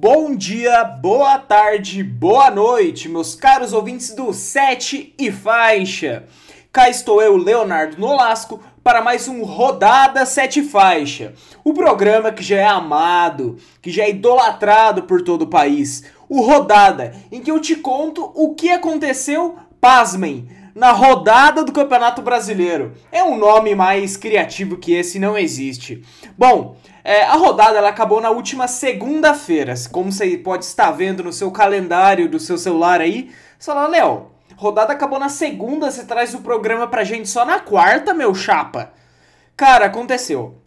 Bom dia, boa tarde, boa noite, meus caros ouvintes do Sete e Faixa. Cá estou eu, Leonardo Nolasco, para mais um Rodada Sete Faixa. O programa que já é amado, que já é idolatrado por todo o país. O Rodada, em que eu te conto o que aconteceu, pasmem, na rodada do Campeonato Brasileiro. É um nome mais criativo que esse não existe. Bom, é, a rodada ela acabou na última segunda-feira, como você pode estar vendo no seu calendário do seu celular aí. Você fala, Léo, rodada acabou na segunda, você traz o programa pra gente só na quarta, meu chapa. Cara, aconteceu.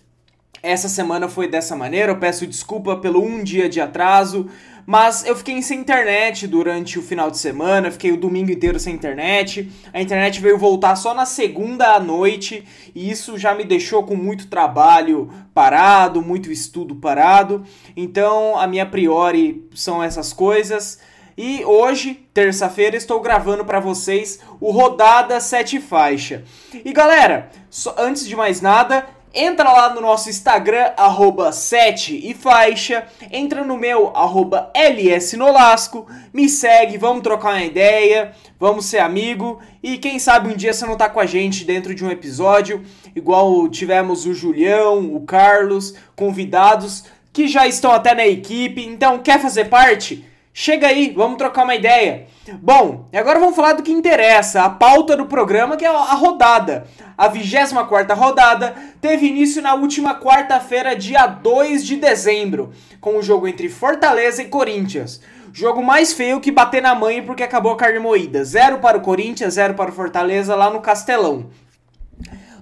Essa semana foi dessa maneira, eu peço desculpa pelo um dia de atraso, mas eu fiquei sem internet durante o final de semana, fiquei o domingo inteiro sem internet. A internet veio voltar só na segunda à noite e isso já me deixou com muito trabalho parado, muito estudo parado. Então, a minha priori são essas coisas. E hoje, terça-feira, estou gravando para vocês o Rodada 7 Faixa. E galera, antes de mais nada, Entra lá no nosso Instagram, arroba 7 e faixa. Entra no meu, arroba lsnolasco. Me segue, vamos trocar uma ideia, vamos ser amigo. E quem sabe um dia você não tá com a gente dentro de um episódio, igual tivemos o Julião, o Carlos, convidados que já estão até na equipe. Então, quer fazer parte? Chega aí, vamos trocar uma ideia. Bom, agora vamos falar do que interessa, a pauta do programa, que é a rodada. A 24 rodada teve início na última quarta-feira, dia 2 de dezembro, com o jogo entre Fortaleza e Corinthians. Jogo mais feio que bater na mãe porque acabou a carne moída. Zero para o Corinthians, zero para o Fortaleza lá no Castelão.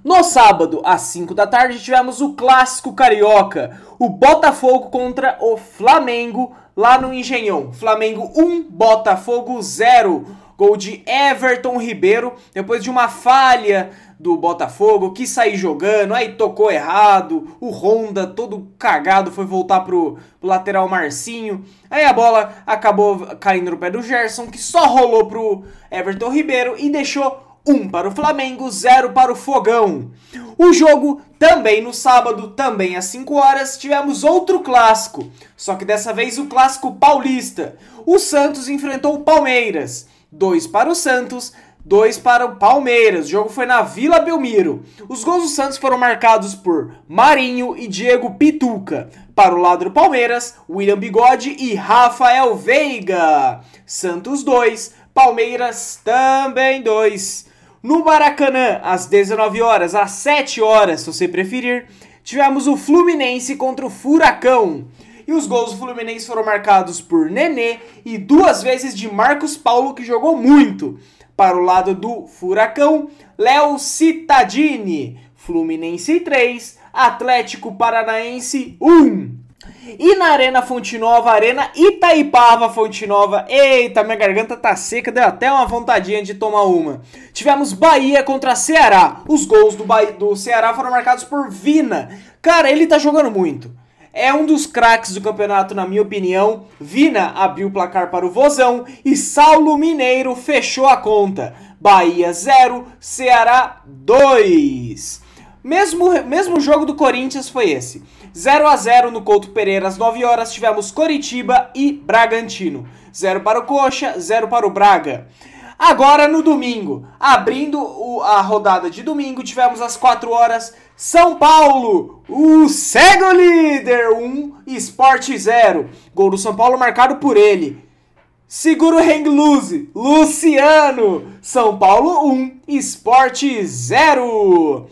No sábado, às 5 da tarde, tivemos o clássico carioca, o Botafogo contra o Flamengo lá no Engenhão. Flamengo 1, Botafogo 0. Gol de Everton Ribeiro, depois de uma falha do Botafogo, que sair jogando, aí tocou errado, o Honda todo cagado foi voltar pro, pro, lateral Marcinho, aí a bola acabou caindo no pé do Gerson, que só rolou pro Everton Ribeiro e deixou 1 para o Flamengo, 0 para o Fogão. O jogo também no sábado, também às 5 horas, tivemos outro clássico, só que dessa vez o clássico paulista. O Santos enfrentou o Palmeiras. 2 para o Santos, 2 para o Palmeiras. O jogo foi na Vila Belmiro. Os gols do Santos foram marcados por Marinho e Diego Pituca. Para o lado do Palmeiras, William Bigode e Rafael Veiga. Santos 2, Palmeiras também 2. No Maracanã, às 19 horas, às 7 horas, se você preferir, tivemos o Fluminense contra o Furacão. E os gols do Fluminense foram marcados por Nenê e duas vezes de Marcos Paulo, que jogou muito. Para o lado do Furacão, Léo Cittadini. Fluminense 3, Atlético Paranaense 1. E na Arena Fonte Nova, Arena Itaipava Fonte Nova. Eita, minha garganta tá seca, deu até uma vontadinha de tomar uma. Tivemos Bahia contra Ceará. Os gols do, Bahia, do Ceará foram marcados por Vina. Cara, ele tá jogando muito. É um dos craques do campeonato, na minha opinião. Vina abriu o placar para o Vozão e Saulo Mineiro fechou a conta. Bahia 0, Ceará 2. Mesmo, mesmo jogo do Corinthians foi esse. 0 a 0 no Couto Pereira às 9 horas tivemos Coritiba e Bragantino. 0 para o Coxa, 0 para o Braga. Agora no domingo, abrindo o, a rodada de domingo, tivemos às 4 horas São Paulo, o cego líder, 1, Sport 0. Gol do São Paulo marcado por ele. Segura o hang loose, Luciano. São Paulo 1, Sport 0.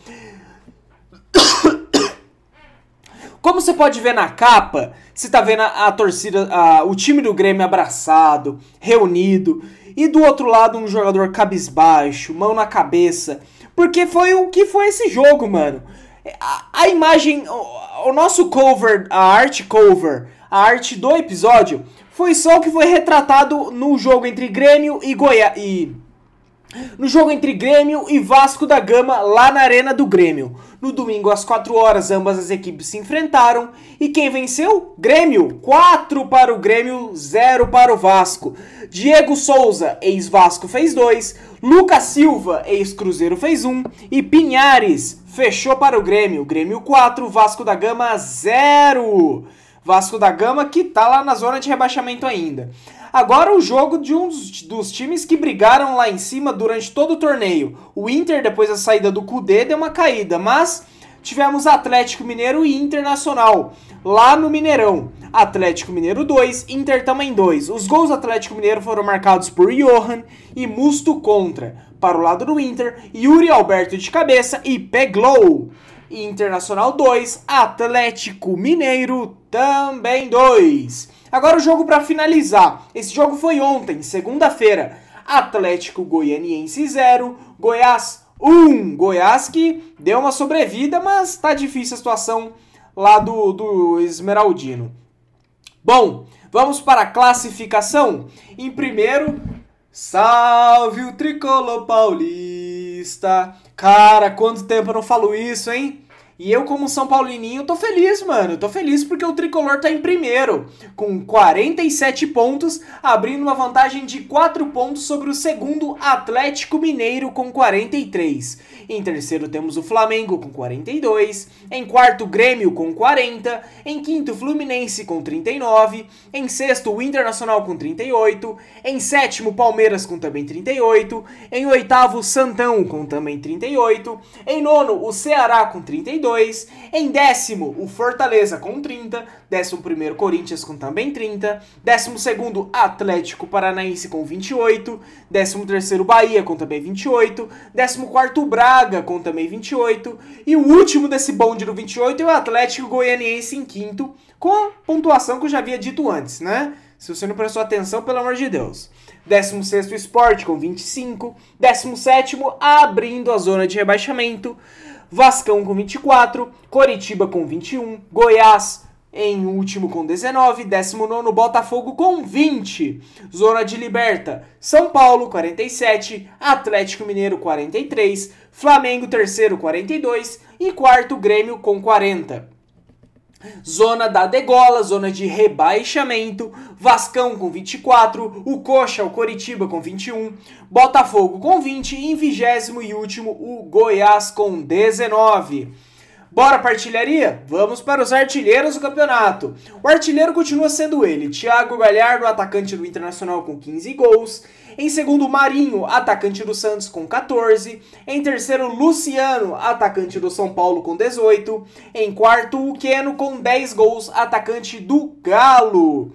Como você pode ver na capa, você tá vendo a, a torcida, a, o time do Grêmio abraçado, reunido, e do outro lado um jogador cabisbaixo, mão na cabeça, porque foi o que foi esse jogo, mano. A, a imagem, o, o, nosso cover, a arte cover, a arte do episódio, foi só o que foi retratado no jogo entre Grêmio e Goiás. E no jogo entre Grêmio e Vasco da Gama, lá na Arena do Grêmio. No domingo, às 4 horas, ambas as equipes se enfrentaram. E quem venceu? Grêmio. 4 para o Grêmio, 0 para o Vasco. Diego Souza, ex-Vasco, fez 2. Lucas Silva, ex-Cruzeiro, fez 1. Um. E Pinhares fechou para o Grêmio. Grêmio 4, Vasco da Gama 0. Vasco da Gama que tá lá na zona de rebaixamento ainda. Agora o jogo de um dos, dos, times que brigaram lá em cima durante todo o torneio. O Inter, depois da saída do Cudê, deu uma caída, mas tivemos Atlético Mineiro e Internacional lá no Mineirão. Atlético Mineiro 2, Inter também 2. Os gols do Atlético Mineiro foram marcados por Johan e Musto contra. Para o lado do Inter, Yuri Alberto de cabeça e Peglow. Internacional 2, Atlético Mineiro também 2. Agora o jogo para finalizar. Esse jogo foi ontem, segunda-feira. Atlético Goianiense 0, Goiás 1. Goiás que deu uma sobrevida, mas tá difícil a situação lá do, do Esmeraldino. Bom, vamos para a classificação. Em primeiro, salve o tricolor paulista. Cara, quanto tempo eu não falo isso, hein? E eu, como São Paulininho, tô feliz, mano. Tô feliz porque o tricolor tá em primeiro, com 47 pontos, abrindo uma vantagem de 4 pontos sobre o segundo Atlético Mineiro com 43. Em terceiro temos o Flamengo com 42, em quarto Grêmio com 40, em quinto Fluminense com 39, em sexto o Internacional com 38, em sétimo Palmeiras com também 38, em oitavo Santão com também 38, em nono o Ceará com 32 22. Em décimo, o Fortaleza com 30. Décimo primeiro, Corinthians com também 30. Décimo segundo, Atlético Paranaense com 28. Décimo terceiro, Bahia com também 28. Décimo quarto, Braga com também 28. E o último desse bonde do 28 é o Atlético Goianiense em quinto, com a pontuação que eu já havia dito antes, né? Se você não prestou atenção, pelo amor de Deus. 16 Esporte com 25. 17 abrindo a zona de rebaixamento. Vascão com 24, Coritiba com 21, Goiás em último com 19, 19 Botafogo com 20, Zona de Liberta, São Paulo 47, Atlético Mineiro 43, Flamengo terceiro 42 e quarto Grêmio com 40. Zona da degola, zona de rebaixamento, Vascão com 24, o Coxa, o Coritiba com 21, Botafogo com 20 e em vigésimo e último o Goiás com 19. Bora partilharia? Vamos para os artilheiros do campeonato. O artilheiro continua sendo ele, Thiago Galhardo, atacante do Internacional com 15 gols. Em segundo, Marinho, atacante do Santos com 14. Em terceiro, Luciano, atacante do São Paulo com 18. Em quarto, o com 10 gols, atacante do Galo.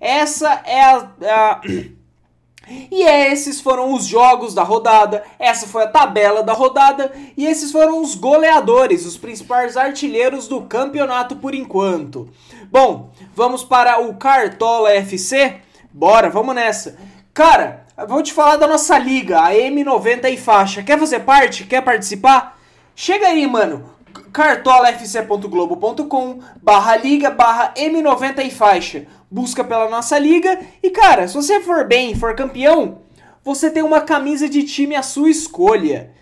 Essa é a... a... E esses foram os jogos da rodada, essa foi a tabela da rodada e esses foram os goleadores, os principais artilheiros do campeonato por enquanto. Bom, vamos para o Cartola FC? Bora, vamos nessa. Cara, vou te falar da nossa liga, a M90 e faixa. Quer fazer parte? Quer participar? Chega aí, mano cartolafc.globo.com barra liga barra M90 e faixa. Busca pela nossa liga e, cara, se você for bem for campeão, você tem uma camisa de time à sua escolha.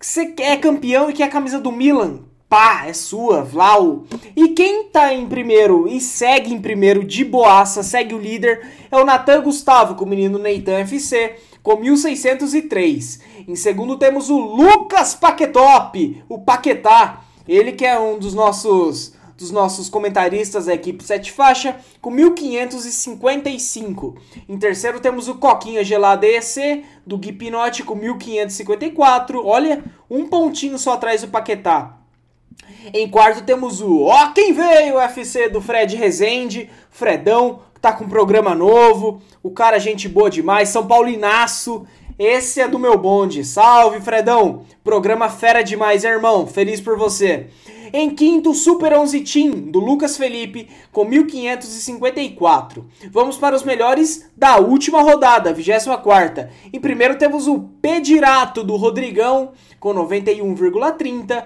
Você é campeão e quer a camisa do Milan? Pá, é sua, Vlau. E quem tá em primeiro e segue em primeiro de boaça, segue o líder, é o Natan Gustavo com o menino Neitan FC com 1603. Em segundo temos o Lucas Paquetop, o Paquetá, ele que é um dos nossos dos nossos comentaristas da equipe 7 faixa, com 1555. Em terceiro temos o Coquinha Gelada EC, do Gui Pinotti, com 1554. Olha, um pontinho só atrás do Paquetá. Em quarto temos o Ó Quem Veio, UFC do Fred Rezende, Fredão, que tá com um programa novo. O cara, gente boa demais, São Paulinaço. Esse é do meu bonde. Salve, Fredão! Programa fera demais, irmão. Feliz por você. Em quinto, Super 11 Team, do Lucas Felipe, com 1554. Vamos para os melhores da última rodada, 24. Em primeiro temos o Pedirato, do Rodrigão, com 91,30.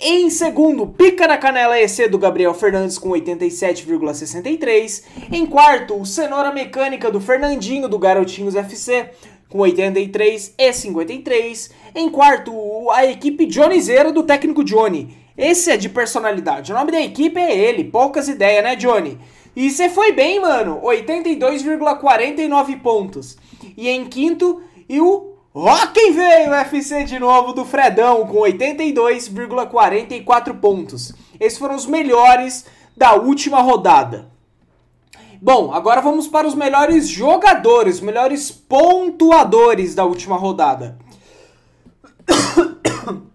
Em segundo, Pica na Canela EC do Gabriel Fernandes com 87,63. Em quarto, o Cenoura Mecânica do Fernandinho do Garotinhos FC com 83 e 53. Em quarto, a equipe Johnnyzeiro do técnico Johnny. Esse é de personalidade. O nome da equipe é ele. Poucas ideias, né, Johnny? E você foi bem, mano. 82,49 pontos. E em quinto, e o quem veio, FC de novo do Fredão, com 82,44 pontos. Esses foram os melhores da última rodada. Bom, agora vamos para os melhores jogadores, melhores pontuadores da última rodada.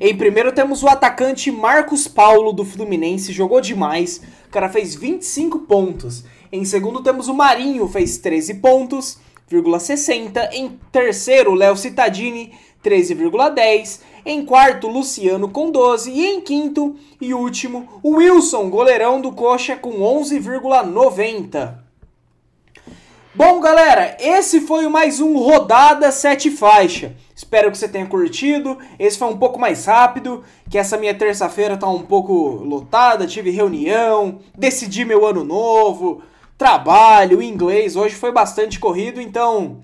Em primeiro temos o atacante Marcos Paulo do Fluminense, jogou demais, o cara fez 25 pontos. Em segundo temos o Marinho, fez 13 pontos, 60. Em terceiro, Léo Cittadini, 13,10. Em quarto, Luciano com 12. E em quinto e último, o Wilson, goleirão do Coxa, com 11,90. Bom, galera, esse foi mais um Rodada 7 Faixa. Espero que você tenha curtido. Esse foi um pouco mais rápido, que essa minha terça-feira tá um pouco lotada, tive reunião, decidi meu ano novo, trabalho, inglês, hoje foi bastante corrido, então...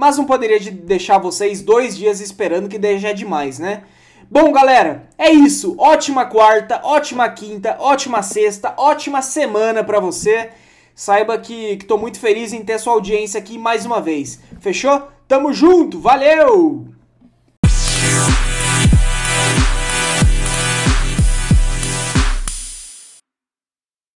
Mas não poderia deixar vocês dois dias esperando que já é demais, né? Bom, galera, é isso. Ótima quarta, ótima quinta, ótima sexta, ótima semana para você. Saiba que, que tô muito feliz em ter sua audiência aqui mais uma vez. Fechou? Tamo junto, valeu!